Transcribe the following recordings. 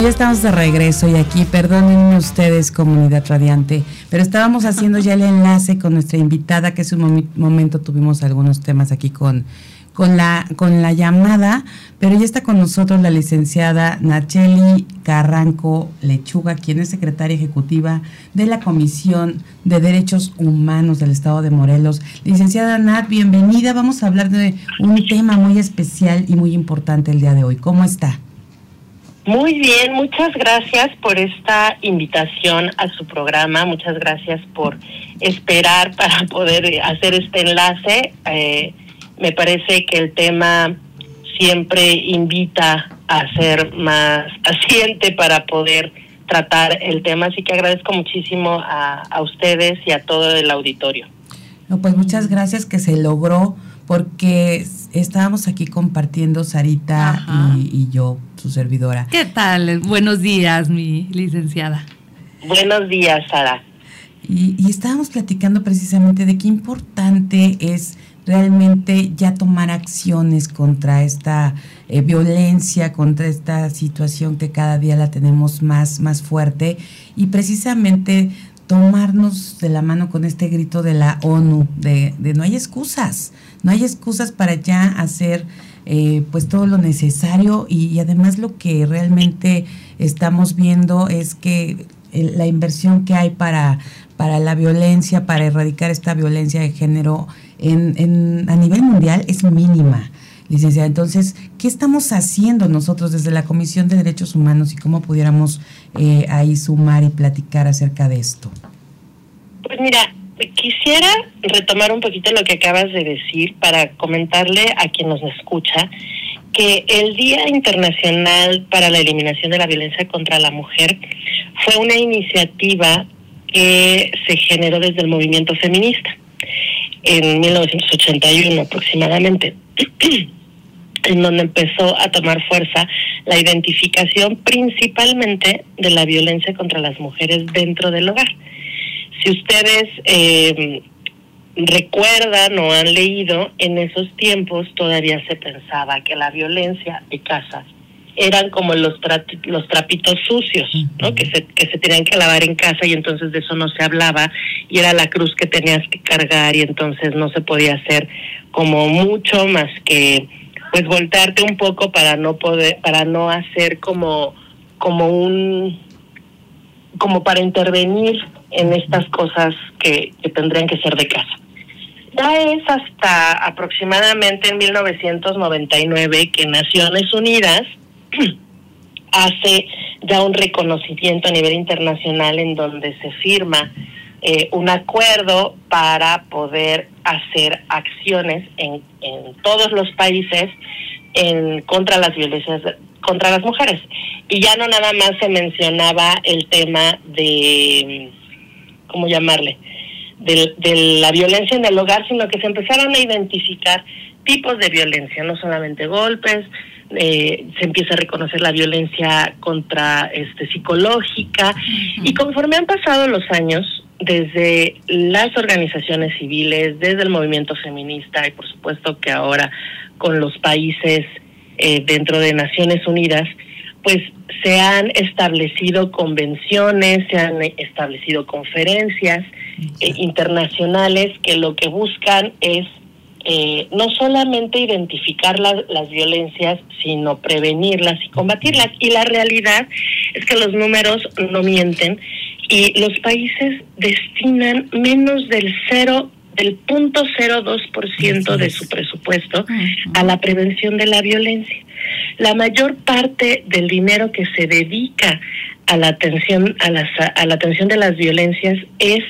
Ya estamos de regreso y aquí, perdonen ustedes, comunidad radiante, pero estábamos haciendo ya el enlace con nuestra invitada, que hace un momento tuvimos algunos temas aquí con, con, la, con la llamada, pero ya está con nosotros la licenciada Nacheli Carranco Lechuga, quien es secretaria ejecutiva de la Comisión de Derechos Humanos del Estado de Morelos. Licenciada Nat, bienvenida. Vamos a hablar de un tema muy especial y muy importante el día de hoy. ¿Cómo está? Muy bien, muchas gracias por esta invitación a su programa, muchas gracias por esperar para poder hacer este enlace. Eh, me parece que el tema siempre invita a ser más paciente para poder tratar el tema, así que agradezco muchísimo a, a ustedes y a todo el auditorio. No, pues muchas gracias que se logró porque estábamos aquí compartiendo Sarita y, yo, su servidora. ¿Qué tal? Buenos días, mi licenciada. Buenos días, Sara. Y, estábamos platicando precisamente de qué importante es realmente ya tomar acciones contra esta eh, violencia, contra esta situación que cada día la tenemos más, más fuerte y precisamente tomarnos de la mano con este grito de la ONU, de, de no hay excusas, no hay excusas para ya hacer eh, pues todo lo necesario y, además lo que realmente estamos viendo es que la inversión que hay para, para la violencia, para erradicar esta violencia de género en, en, a nivel mundial es mínima. Licenciada, entonces, ¿qué estamos haciendo nosotros desde la Comisión de Derechos Humanos y cómo pudiéramos eh, ahí sumar y platicar acerca de esto? Pues mira, quisiera retomar un poquito lo que acabas de decir para comentarle a quien nos escucha que el Día Internacional para la Eliminación de la Violencia contra la Mujer fue una iniciativa que se generó desde el movimiento feminista en 1981 aproximadamente, en donde empezó a tomar fuerza la identificación principalmente de la violencia contra las mujeres dentro del hogar si ustedes eh, recuerdan o han leído, en esos tiempos todavía se pensaba que la violencia de casa eran como los los trapitos sucios, ¿no? Que se que se tenían que lavar en casa y entonces de eso no se hablaba y era la cruz que tenías que cargar y entonces no se podía hacer como mucho más que pues voltearte un poco para no poder para no hacer como como un como para intervenir en estas cosas que, tendrían que ser de casa. Ya es hasta aproximadamente en 1999 que Naciones Unidas hace ya un reconocimiento a nivel internacional en donde se firma eh, un acuerdo para poder hacer acciones en, en todos los países en contra las violencias contra las mujeres y ya no nada más se mencionaba el tema de ¿cómo llamarle? De, la violencia en el hogar, sino que se empezaron a identificar tipos de violencia, no solamente golpes, eh, se empieza a reconocer la violencia contra este psicológica. Y conforme han pasado los años desde las organizaciones civiles desde el movimiento feminista y por supuesto que ahora con los países eh, dentro de Naciones Unidas pues se han establecido convenciones, se han establecido conferencias eh, internacionales que lo que buscan es eh, no solamente identificar las violencias, sino prevenirlas y combatirlas. Y la realidad es que los números no mienten y los países destinan menos del cero del punto cero dos por ciento de su presupuesto a la prevención de la violencia. La mayor parte del dinero que se dedica a la atención a, las, a la atención de las violencias es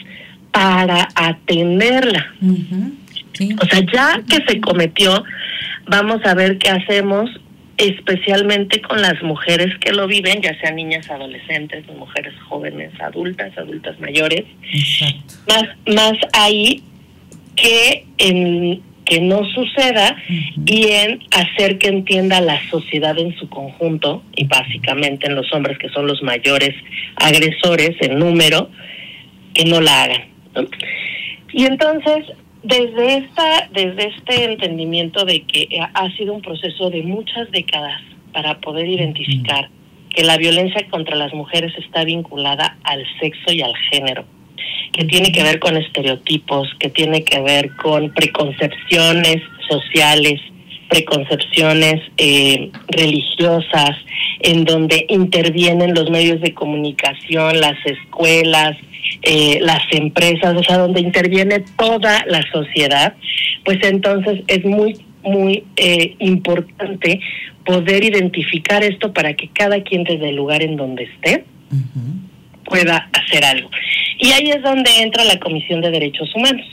para atenderla. O sea, ya que se cometió, vamos a ver qué hacemos especialmente con las mujeres que lo viven, ya sean niñas, adolescentes, mujeres jóvenes, adultas, adultas mayores. Más, más ahí que en que no suceda y en hacer que entienda la sociedad en su conjunto y básicamente en los hombres que son los mayores agresores en número que no la hagan. Y entonces desde esta desde este entendimiento de que ha sido un proceso de muchas décadas para poder identificar que la violencia contra las mujeres está vinculada al sexo y al género que tiene que ver con estereotipos, que tiene que ver con preconcepciones sociales, preconcepciones eh, religiosas, en donde intervienen los medios de comunicación, las escuelas, eh, las empresas, o sea, donde interviene toda la sociedad, pues entonces es muy, muy eh, importante poder identificar esto para que cada quien desde el lugar en donde esté pueda hacer algo. Y ahí es donde entra la Comisión de Derechos Humanos.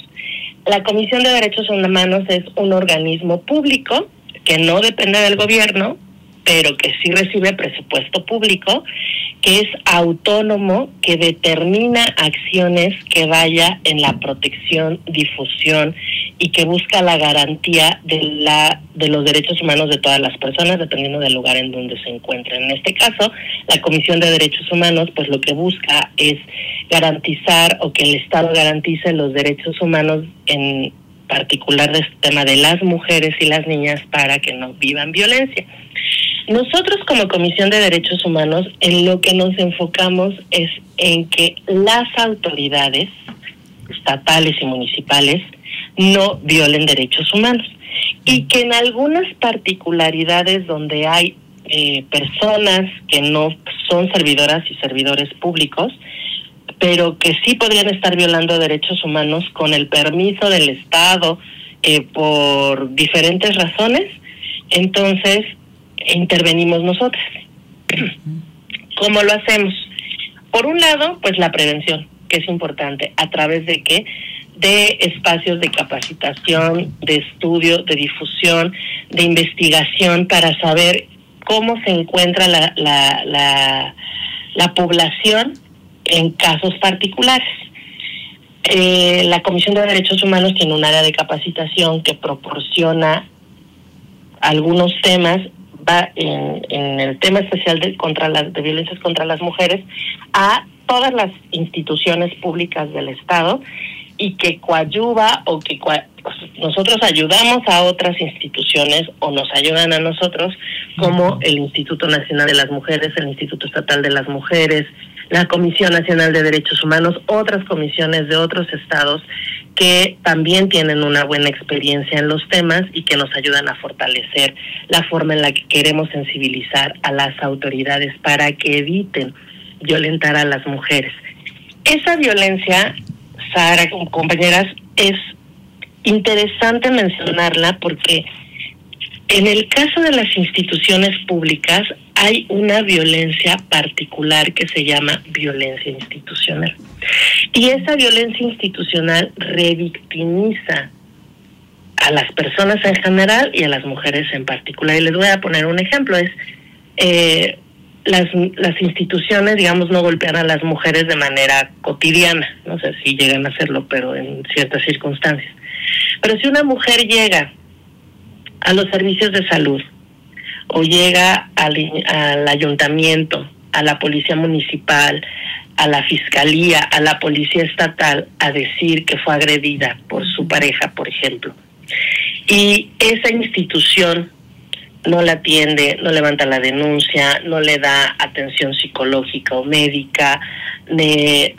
La Comisión de Derechos Humanos es un organismo público que no depende del gobierno, pero que sí recibe presupuesto público, que es autónomo, que determina acciones que vaya en la protección, difusión y que busca la garantía de la de los derechos humanos de todas las personas dependiendo del lugar en donde se encuentren. En este caso, la Comisión de Derechos Humanos pues lo que busca es garantizar o que el Estado garantice los derechos humanos en particular de este tema de las mujeres y las niñas para que no vivan violencia. Nosotros como Comisión de Derechos Humanos en lo que nos enfocamos es en que las autoridades estatales y municipales no violen derechos humanos y que en algunas particularidades donde hay eh, personas que no son servidoras y servidores públicos, pero que sí podrían estar violando derechos humanos con el permiso del Estado eh, por diferentes razones, entonces intervenimos nosotros. ¿Cómo lo hacemos? Por un lado, pues la prevención, que es importante, a través de qué? De espacios de capacitación, de estudio, de difusión, de investigación para saber cómo se encuentra la, la, la, la población en casos particulares. Eh, la Comisión de Derechos Humanos tiene un área de capacitación que proporciona algunos temas va en, en el tema especial de contra las de violencias contra las mujeres a todas las instituciones públicas del Estado y que coadyuva o que nosotros ayudamos a otras instituciones o nos ayudan a nosotros como el Instituto Nacional de las Mujeres, el Instituto Estatal de las Mujeres, la Comisión Nacional de Derechos Humanos, otras comisiones de otros estados que también tienen una buena experiencia en los temas y que nos ayudan a fortalecer la forma en la que queremos sensibilizar a las autoridades para que eviten violentar a las mujeres. Esa violencia, Sara, compañeras, es interesante mencionarla porque en el caso de las instituciones públicas hay una violencia particular que se llama violencia institucional. Y esa violencia institucional revictimiza a las personas en general y a las mujeres en particular. Y les voy a poner un ejemplo, es eh, las, las instituciones, digamos, no golpean a las mujeres de manera cotidiana, no sé si llegan a hacerlo, pero en ciertas circunstancias. Pero si una mujer llega a los servicios de salud o llega al, ayuntamiento, a la policía municipal, a la fiscalía, a la policía estatal a decir que fue agredida por su pareja, por ejemplo. Y esa institución no la atiende, no levanta la denuncia, no le da atención psicológica o médica,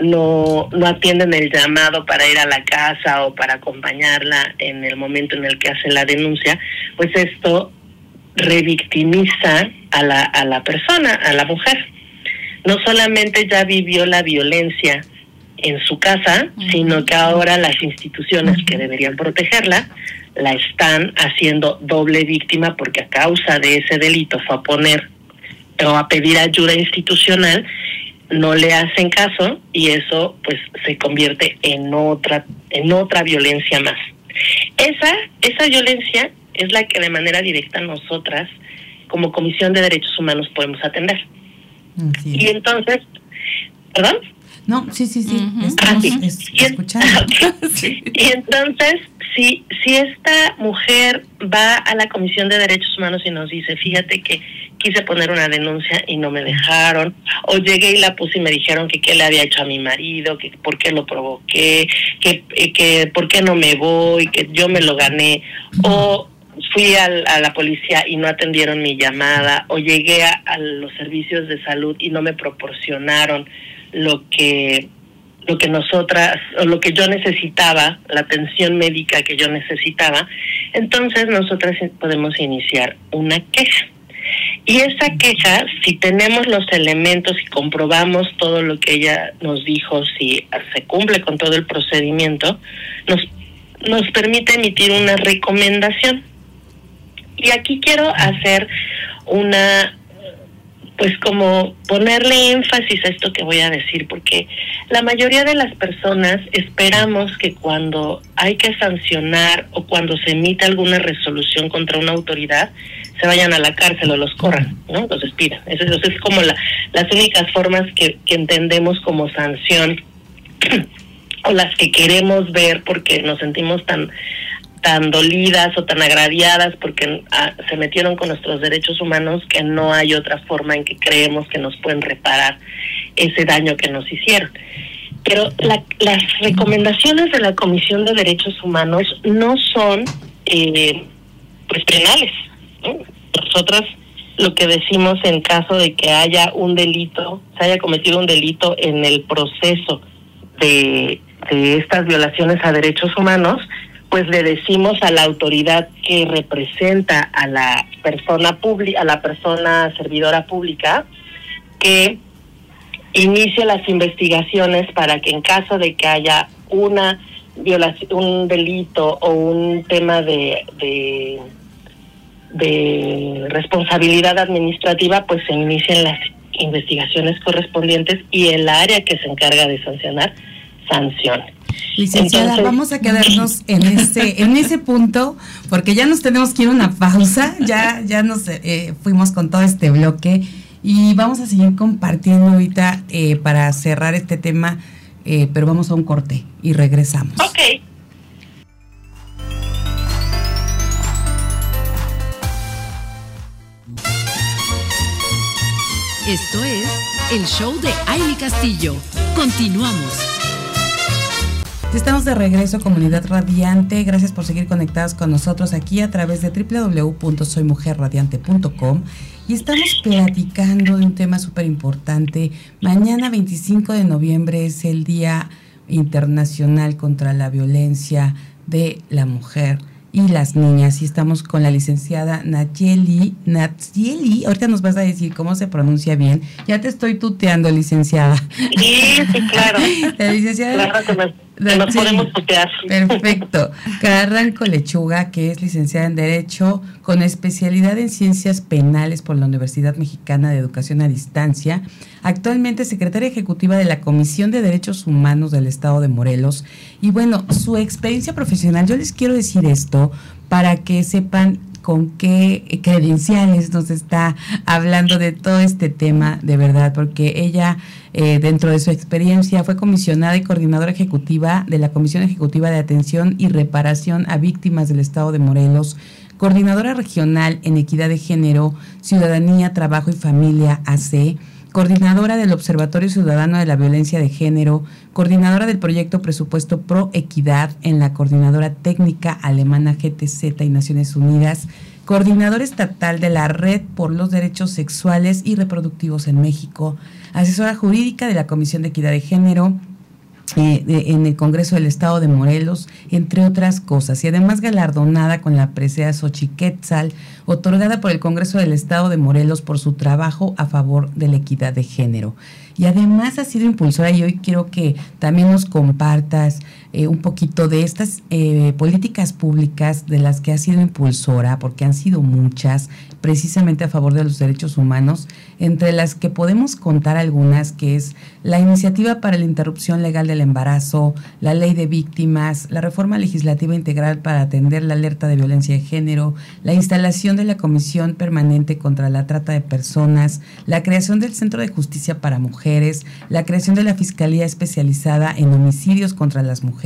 no, no atienden el llamado para ir a la casa o para acompañarla en el momento en el que hace la denuncia, pues esto revictimiza a la, a la persona, a la mujer. No solamente ya vivió la violencia en su casa, sino que ahora las instituciones que deberían protegerla la están haciendo doble víctima porque a causa de ese delito fue a poner o a pedir ayuda institucional, no le hacen caso y eso pues se convierte en otra en otra violencia más. Esa esa violencia es la que de manera directa nosotras como Comisión de Derechos Humanos podemos atender. Y entonces, ¿perdón? No, sí, sí, sí. Ah, y, entonces, si, si esta mujer va a la Comisión de Derechos Humanos y nos dice, fíjate que quise poner una denuncia y no me dejaron, o llegué y la puse y me dijeron que qué le había hecho a mi marido, que por qué lo provoqué, que, eh, que por qué no me voy, que yo me lo gané, o fui a la policía y no atendieron mi llamada, o llegué a los servicios de salud y no me proporcionaron lo que lo que nosotras o lo que yo necesitaba, la atención médica que yo necesitaba, entonces nosotras podemos iniciar una queja. Y esa queja, si tenemos los elementos y comprobamos todo lo que ella nos dijo, si se cumple con todo el procedimiento, nos, nos permite emitir una recomendación. Y aquí quiero hacer una pues como ponerle énfasis a esto que voy a decir, porque la mayoría de las personas esperamos que cuando hay que sancionar o cuando se emite alguna resolución contra una autoridad, se vayan a la cárcel o los corran, ¿no? Los despidan. Eso, es como la, las únicas formas que, que entendemos como sanción o las que queremos ver porque nos sentimos tan tan dolidas o tan agraviadas porque ah, se metieron con nuestros derechos humanos que no hay otra forma en que creemos que nos pueden reparar ese daño que nos hicieron. Pero las recomendaciones de la Comisión de Derechos Humanos no son eh, pues penales. Nosotras lo que decimos en caso de que haya un delito, se haya cometido un delito en el proceso de estas violaciones a derechos humanos, pues le decimos a la autoridad que representa a la persona pública, a la persona servidora pública, que inicie las investigaciones para que en caso de que haya una violación, un delito o un tema de, de, de responsabilidad administrativa, pues se inicien las investigaciones correspondientes y el área que se encarga de sancionar sancione. Licenciada, vamos a quedarnos en ese, en ese punto, porque ya nos tenemos que ir a una pausa, ya, ya nos eh, fuimos con todo este bloque y vamos a seguir compartiendo ahorita eh, para cerrar este tema, eh, pero vamos a un corte y regresamos. Ok. Esto es el show de Aile Castillo. Continuamos. Estamos de regreso, comunidad radiante. Gracias por seguir conectados con nosotros aquí a través de www.soymujerradiante.com. Y estamos platicando de un tema súper importante. Mañana, 25 de noviembre, es el Día Internacional contra la Violencia de la Mujer y las niñas. Y estamos con la licenciada Nayeli. Nayeli, ahorita nos vas a decir cómo se pronuncia bien. Ya te estoy tuteando, licenciada. Sí, sí, claro. La licenciada. Claro nos podemos tutear. Perfecto. Carranco Lechuga, que es licenciada en Derecho con especialidad en Ciencias Penales por la Universidad Mexicana de Educación a Distancia. Actualmente secretaria ejecutiva de la Comisión de Derechos Humanos del Estado de Morelos. Y bueno, su experiencia profesional, yo les quiero decir esto para que sepan con qué credenciales nos está hablando de todo este tema, de verdad, porque ella, eh, dentro de su experiencia, fue comisionada y coordinadora ejecutiva de la Comisión Ejecutiva de Atención y Reparación a Víctimas del Estado de Morelos, coordinadora regional en Equidad de Género, Ciudadanía, Trabajo y Familia, AC, coordinadora del Observatorio Ciudadano de la Violencia de Género, coordinadora del proyecto Presupuesto Pro Equidad en la Coordinadora Técnica Alemana GTZ y Naciones Unidas, coordinadora estatal de la Red por los Derechos Sexuales y Reproductivos en México, asesora jurídica de la Comisión de Equidad de Género, eh, en el Congreso del Estado de Morelos, entre otras cosas, y además galardonada con la presea Xochiquetzal, otorgada por el Congreso del Estado de Morelos por su trabajo a favor de la equidad de género. y además ha sido impulsora y hoy quiero que también nos compartas eh, un poquito de estas eh, políticas públicas de las que ha sido impulsora, porque han sido muchas, precisamente a favor de los derechos humanos, entre las que podemos contar algunas, que es la iniciativa para la interrupción legal del embarazo, la ley de víctimas, la reforma legislativa integral para atender la alerta de violencia de género, la instalación de la Comisión Permanente contra la Trata de Personas, la creación del Centro de Justicia para Mujeres, la creación de la Fiscalía Especializada en Homicidios contra las Mujeres,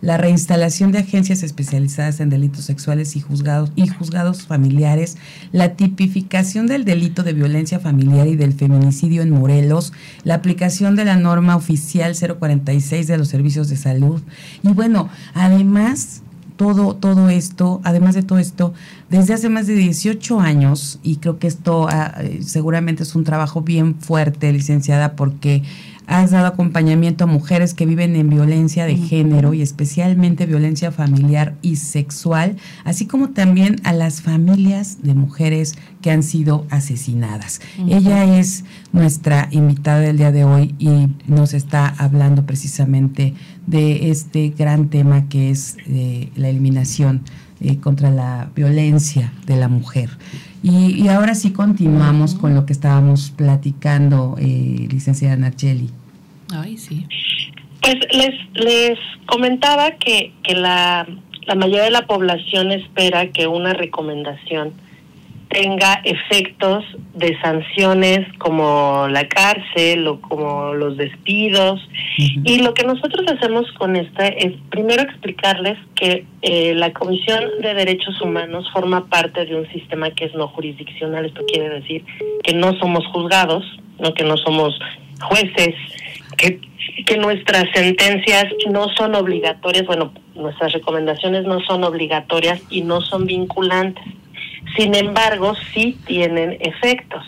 la reinstalación de agencias especializadas en delitos sexuales y juzgados, y juzgados familiares, la tipificación del delito de violencia familiar y del feminicidio en Morelos, la aplicación de la norma oficial 046 de los servicios de salud. Y bueno, además todo, todo esto, además de todo esto, desde hace más de 18 años, y creo que esto ah, eh, seguramente es un trabajo bien fuerte, licenciada, porque has dado acompañamiento a mujeres que viven en violencia de género y especialmente violencia familiar y sexual, así como también a las familias de mujeres que han sido asesinadas. Ella es nuestra invitada del día de hoy y nos está hablando precisamente de este gran tema que es eh, la eliminación eh, contra la violencia de la mujer. Y, ahora sí continuamos con lo que estábamos platicando, eh, licenciada Nacheli. Ay, sí. Pues les, les comentaba que, que la, la mayoría de la población espera que una recomendación tenga efectos de sanciones como la cárcel o como los despidos. Y lo que nosotros hacemos con esta es primero explicarles que eh, la Comisión de Derechos Humanos forma parte de un sistema que es no jurisdiccional. Esto quiere decir que no somos juzgados, no que no somos jueces, que, que nuestras sentencias no son obligatorias, bueno, nuestras recomendaciones no son obligatorias y no son vinculantes sin embargo, sí tienen efectos.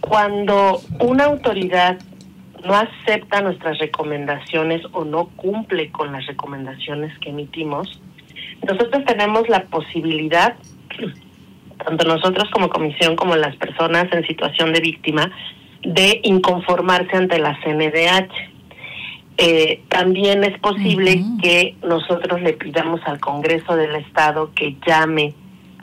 Cuando una autoridad no acepta nuestras recomendaciones o no cumple con las recomendaciones que emitimos, nosotros tenemos la posibilidad, tanto nosotros como comisión como las personas en situación de víctima, de inconformarse ante la CNDH. Eh, también es posible que nosotros le pidamos al Congreso del Estado que llame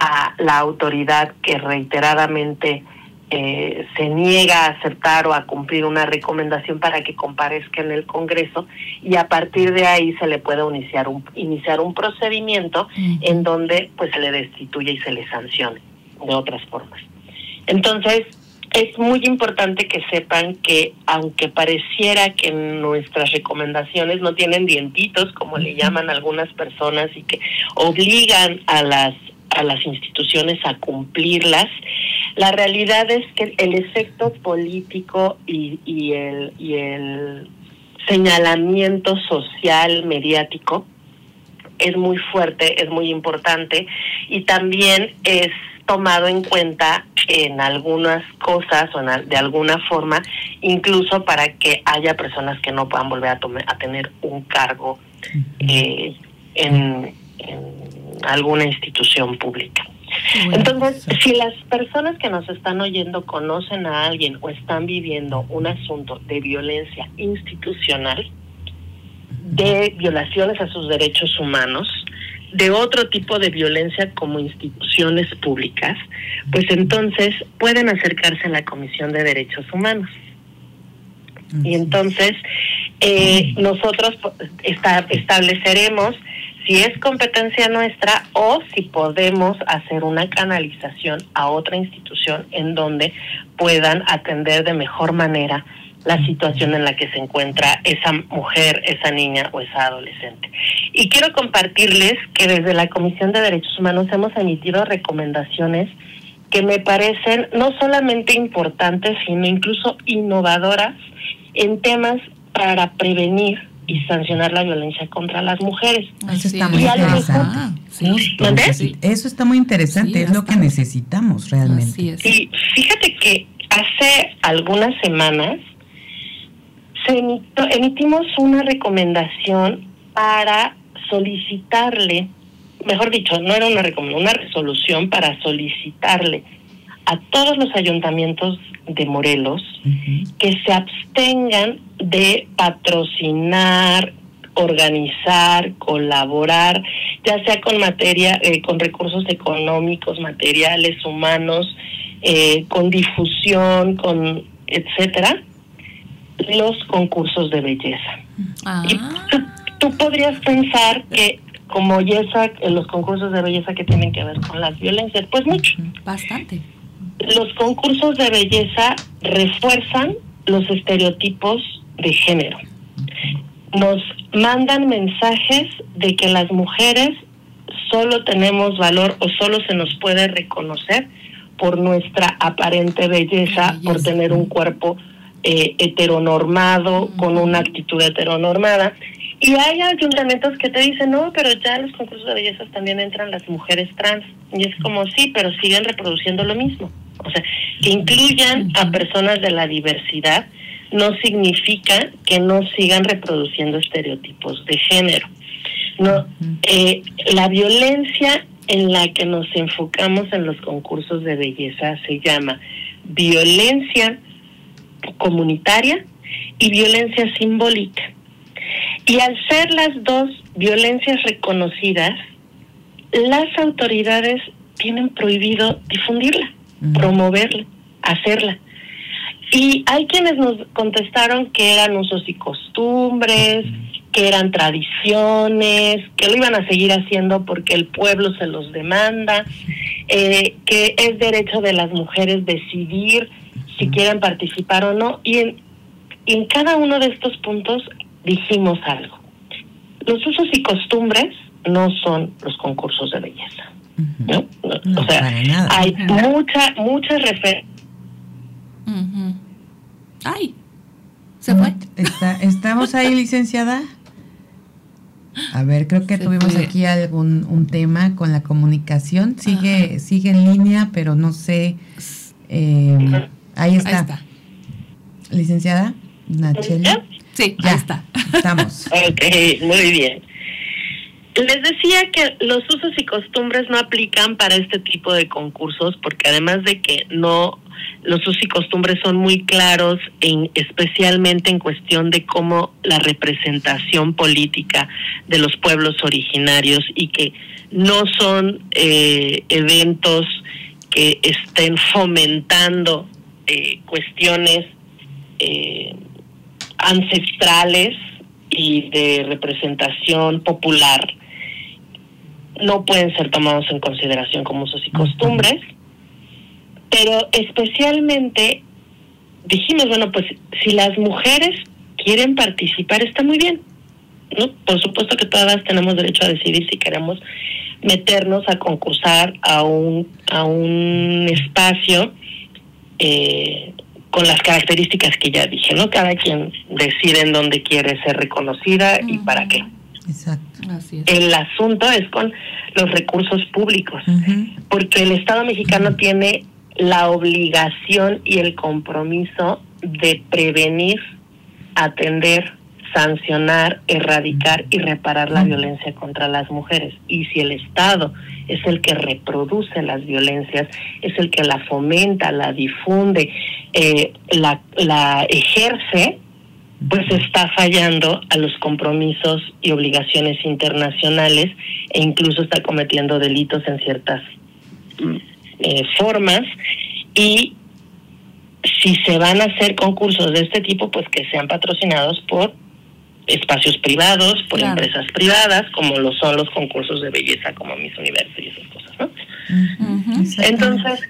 a la autoridad que reiteradamente eh, se niega a aceptar o a cumplir una recomendación para que comparezca en el Congreso y a partir de ahí se le puede iniciar un, iniciar un procedimiento en donde pues se le destituye y se le sancione de otras formas. Entonces, es muy importante que sepan que aunque pareciera que nuestras recomendaciones no tienen dientitos, como le llaman algunas personas, y que obligan a las a las instituciones a cumplirlas. La realidad es que el efecto político y, y, el, y el señalamiento social mediático es muy fuerte, es muy importante y también es tomado en cuenta en algunas cosas o de alguna forma, incluso para que haya personas que no puedan volver a, a tener un cargo eh, en, alguna institución pública. Entonces, si las personas que nos están oyendo conocen a alguien o están viviendo un asunto de violencia institucional, de violaciones a sus derechos humanos, de otro tipo de violencia como instituciones públicas, pues entonces pueden acercarse a la Comisión de Derechos Humanos. Y entonces eh, nosotros estableceremos si es competencia nuestra o si podemos hacer una canalización a otra institución en donde puedan atender de mejor manera la situación en la que se encuentra esa mujer, esa niña o esa adolescente. Y quiero compartirles que desde la Comisión de Derechos Humanos hemos emitido recomendaciones que me parecen no solamente importantes, sino incluso innovadoras en temas para prevenir y sancionar la violencia contra las mujeres. Eso está muy interesante. Eso está muy interesante, es lo que necesitamos realmente. Y fíjate que hace algunas semanas se emitimos una recomendación para solicitarle, mejor dicho, no era una recomendación, una resolución para solicitarle a todos los ayuntamientos de Morelos que se abstengan de patrocinar, organizar, colaborar, ya sea con materia, eh, con recursos económicos, materiales, humanos, eh, con difusión, con etcétera, los concursos de belleza. Ah. Y tú, tú podrías pensar que como belleza, los concursos de belleza que tienen que ver con las violencias, pues mucho. Bastante. Los concursos de belleza refuerzan los estereotipos de género. Nos mandan mensajes de que las mujeres solo tenemos valor o solo se nos puede reconocer por nuestra aparente belleza, por tener un cuerpo eh, heteronormado, con una actitud heteronormada. Y hay ayuntamientos que te dicen, no, pero ya en los concursos de belleza también entran las mujeres trans. Y es como, sí, pero siguen reproduciendo lo mismo. O sea, que incluyan a personas de la diversidad no significa que no sigan reproduciendo estereotipos de género. No, eh, la violencia en la que nos enfocamos en los concursos de belleza se llama violencia comunitaria y violencia simbólica. Y al ser las dos violencias reconocidas, las autoridades tienen prohibido difundirla, promoverla, hacerla. Y hay quienes nos contestaron que eran usos y costumbres, que eran tradiciones, que lo iban a seguir haciendo porque el pueblo se los demanda, eh, que es derecho de las mujeres decidir si quieren participar o no. Y en, en cada uno de estos puntos dijimos algo. Los usos y costumbres no son los concursos de belleza. ¿no? No, No, o sea, para nada. hay mucha, muchas referencias. Ujú. Ay, se fue. Está- ¿Estamos ahí, licenciada? A ver, creo que Se tuvimos fue. aquí algún un tema con la comunicación. Sigue, sigue en línea, pero no sé. eh, ahí está. Ahí está. Licenciada Nacheli. Sí, Ya. está. Estamos. Ok, muy bien. Les decía que los usos y costumbres no aplican para este tipo de concursos porque además de que no los usos y costumbres son muy claros en especialmente en cuestión de cómo la representación política de los pueblos originarios y que no son eh, eventos que estén fomentando eh, cuestiones eh, ancestrales y de representación popular no pueden ser tomados en consideración como usos y costumbres, pero especialmente dijimos, bueno, pues si las mujeres quieren participar está muy bien, ¿no? Por supuesto que todas tenemos derecho a decidir si queremos meternos a concursar a un a un espacio eh, con las características que ya dije, ¿no? Cada quien decide en dónde quiere ser reconocida y para qué. Exacto. Así es. El asunto es con los recursos públicos, porque el Estado mexicano tiene la obligación y el compromiso de prevenir, atender, sancionar, erradicar y reparar la violencia contra las mujeres. Y si el Estado es el que reproduce las violencias, es el que la fomenta, la difunde, eh, la, la ejerce, pues está fallando a los compromisos y obligaciones internacionales e incluso está cometiendo delitos en ciertas mm, eh, formas. Y si se van a hacer concursos de este tipo, pues que sean patrocinados por espacios privados, por Claro. empresas privadas, como lo son los concursos de belleza como Miss Universo y esas cosas, ¿no? Entonces,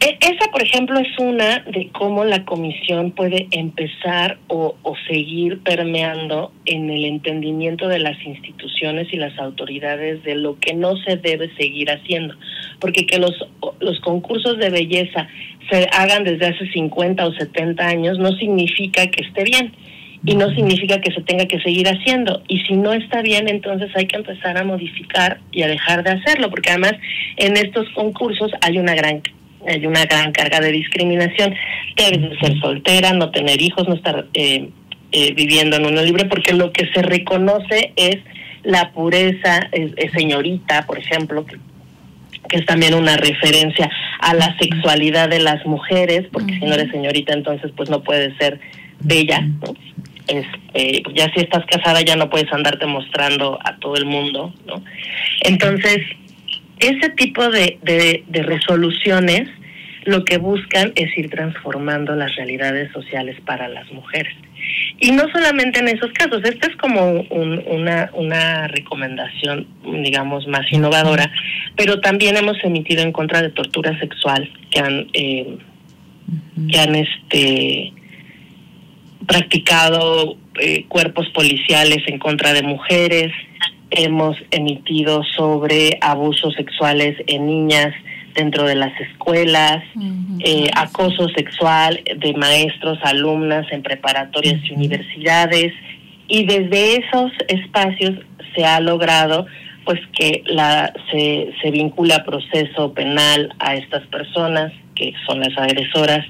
e- esa, por ejemplo, es una de cómo la comisión puede empezar o, o seguir permeando en el entendimiento de las instituciones y las autoridades de lo que no se debe seguir haciendo. Porque que los, los concursos de belleza se hagan desde hace 50 o 70 años no significa que esté bien y no significa que se tenga que seguir haciendo. Y si no está bien, entonces hay que empezar a modificar y a dejar de hacerlo, porque además en estos concursos hay una gran hay una gran carga de discriminación. Debes de ser soltera, no tener hijos, no estar eh, eh, viviendo en unión libre, porque lo que se reconoce es la pureza, es, es señorita, por ejemplo, que, que es también una referencia a la sexualidad de las mujeres, porque si no eres señorita entonces pues no puedes ser bella, ¿no? Este, ya si estás casada ya no puedes andarte mostrando a todo el mundo, ¿no? Entonces, ese tipo de, de, de resoluciones lo que buscan es ir transformando las realidades sociales para las mujeres. Y no solamente en esos casos, esta es como un, una, una recomendación, digamos, más innovadora, pero también hemos emitido en contra de tortura sexual que han, eh, que han este, practicado eh, cuerpos policiales en contra de mujeres, hemos emitido sobre abusos sexuales en niñas dentro de las escuelas, eh, acoso sexual de maestros, alumnas en preparatorias y universidades, y desde esos espacios se ha logrado pues que la se, se vincula proceso penal a estas personas que son las agresoras,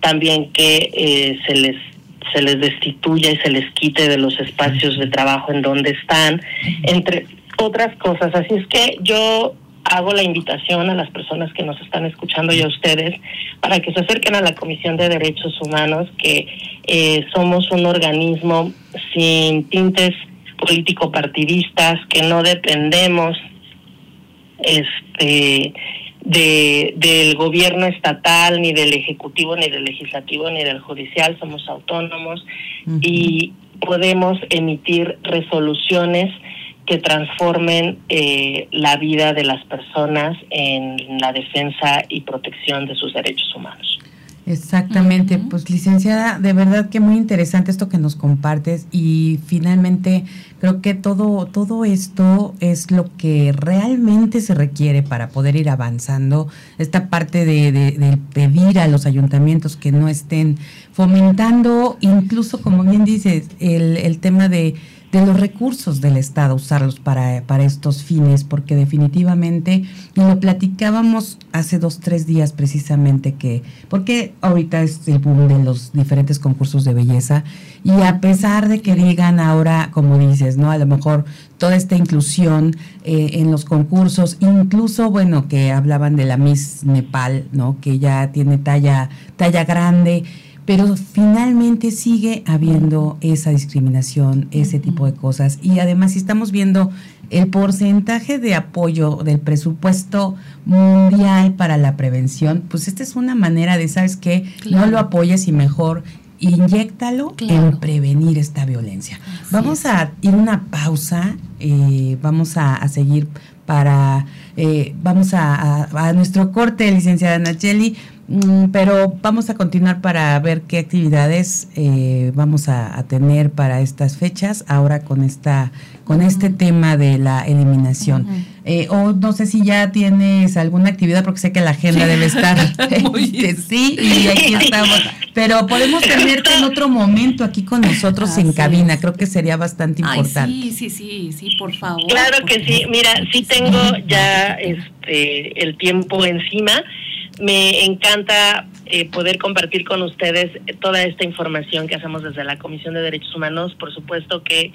también que eh, se les se les destituya y se les quite de los espacios de trabajo en donde están, entre otras cosas. Así es que yo hago la invitación a las personas que nos están escuchando y a ustedes para que se acerquen a la Comisión de Derechos Humanos, que eh, somos un organismo sin tintes político-partidistas, que no dependemos este de, del gobierno estatal, ni del ejecutivo, ni del legislativo, ni del judicial, somos autónomos y podemos emitir resoluciones que transformen eh, la vida de las personas en la defensa y protección de sus derechos humanos. Exactamente, pues licenciada, de verdad que muy interesante esto que nos compartes y finalmente creo que todo todo esto es lo que realmente se requiere para poder ir avanzando esta parte de, de, de pedir a los ayuntamientos que no estén fomentando incluso como bien dices el, el tema de de los recursos del Estado, usarlos para, para estos fines, porque definitivamente, lo platicábamos hace dos, tres días precisamente, que, porque ahorita es el boom de los diferentes concursos de belleza, y a pesar de que digan ahora, como dices, ¿no? A lo mejor toda esta inclusión eh, en los concursos, incluso, bueno, que hablaban de la Miss Nepal, ¿no? Que ya tiene talla, talla grande, pero finalmente sigue habiendo esa discriminación, ese tipo de cosas. Y además, si estamos viendo el porcentaje de apoyo del presupuesto mundial para la prevención, pues esta es una manera de, ¿sabes qué? Claro. No lo apoyes y mejor inyectalo claro. en prevenir esta violencia. Así vamos es. a ir una pausa, eh, vamos a, a, seguir para, eh, vamos a, a, a, nuestro corte, licenciada Nacheli. Mm, pero vamos a continuar para ver qué actividades eh, vamos a, a, tener para estas fechas ahora con esta con uh -huh. este tema de la eliminación. Uh -huh. eh, o no sé si ya tienes alguna actividad porque sé que la agenda debe estar este, sí y aquí estamos. Pero podemos tenerte en otro momento aquí con nosotros Así en cabina es. creo que sería bastante importante. Ay, sí sí sí sí por favor claro que sí. mira sí tengo ya este el tiempo encima me encanta eh, poder compartir con ustedes toda esta información que hacemos desde la Comisión de Derechos Humanos. Por supuesto que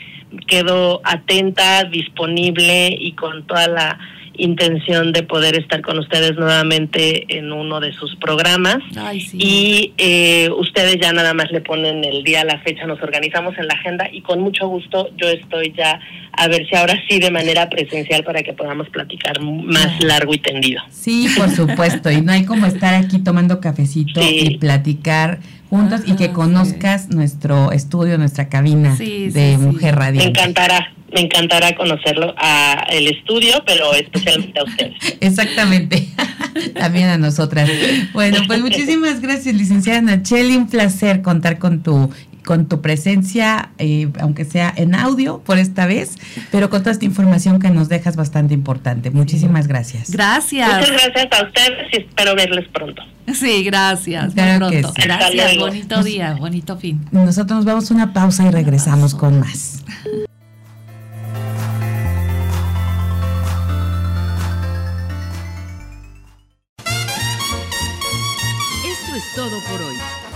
quedo atenta, disponible y con toda la intención de poder estar con ustedes nuevamente en uno de sus programas. Ay, sí. Y eh, ustedes ya nada más le ponen el día, la fecha, nos organizamos en la agenda y con mucho gusto yo estoy ya a ver si ahora sí de manera presencial para que podamos platicar más largo y tendido. Sí, por supuesto. y no hay como estar aquí tomando cafecito sí. y platicar juntos Ajá, y que conozcas sí. nuestro estudio, nuestra cabina sí, de Mujer Radio. Me encantará me encantará conocerlo a el estudio, pero especialmente a ustedes. Exactamente, también a nosotras. Bueno, pues muchísimas gracias, licenciada Nacheli, un placer contar con tu con tu presencia, eh, aunque sea en audio por esta vez, pero con toda esta información que nos dejas bastante importante. Muchísimas gracias. Gracias. Muchas gracias a ustedes y espero verles pronto. Sí, gracias. Claro pronto. Sí. Gracias, bonito día, bonito fin. Nosotros nos vamos a una pausa y regresamos con más.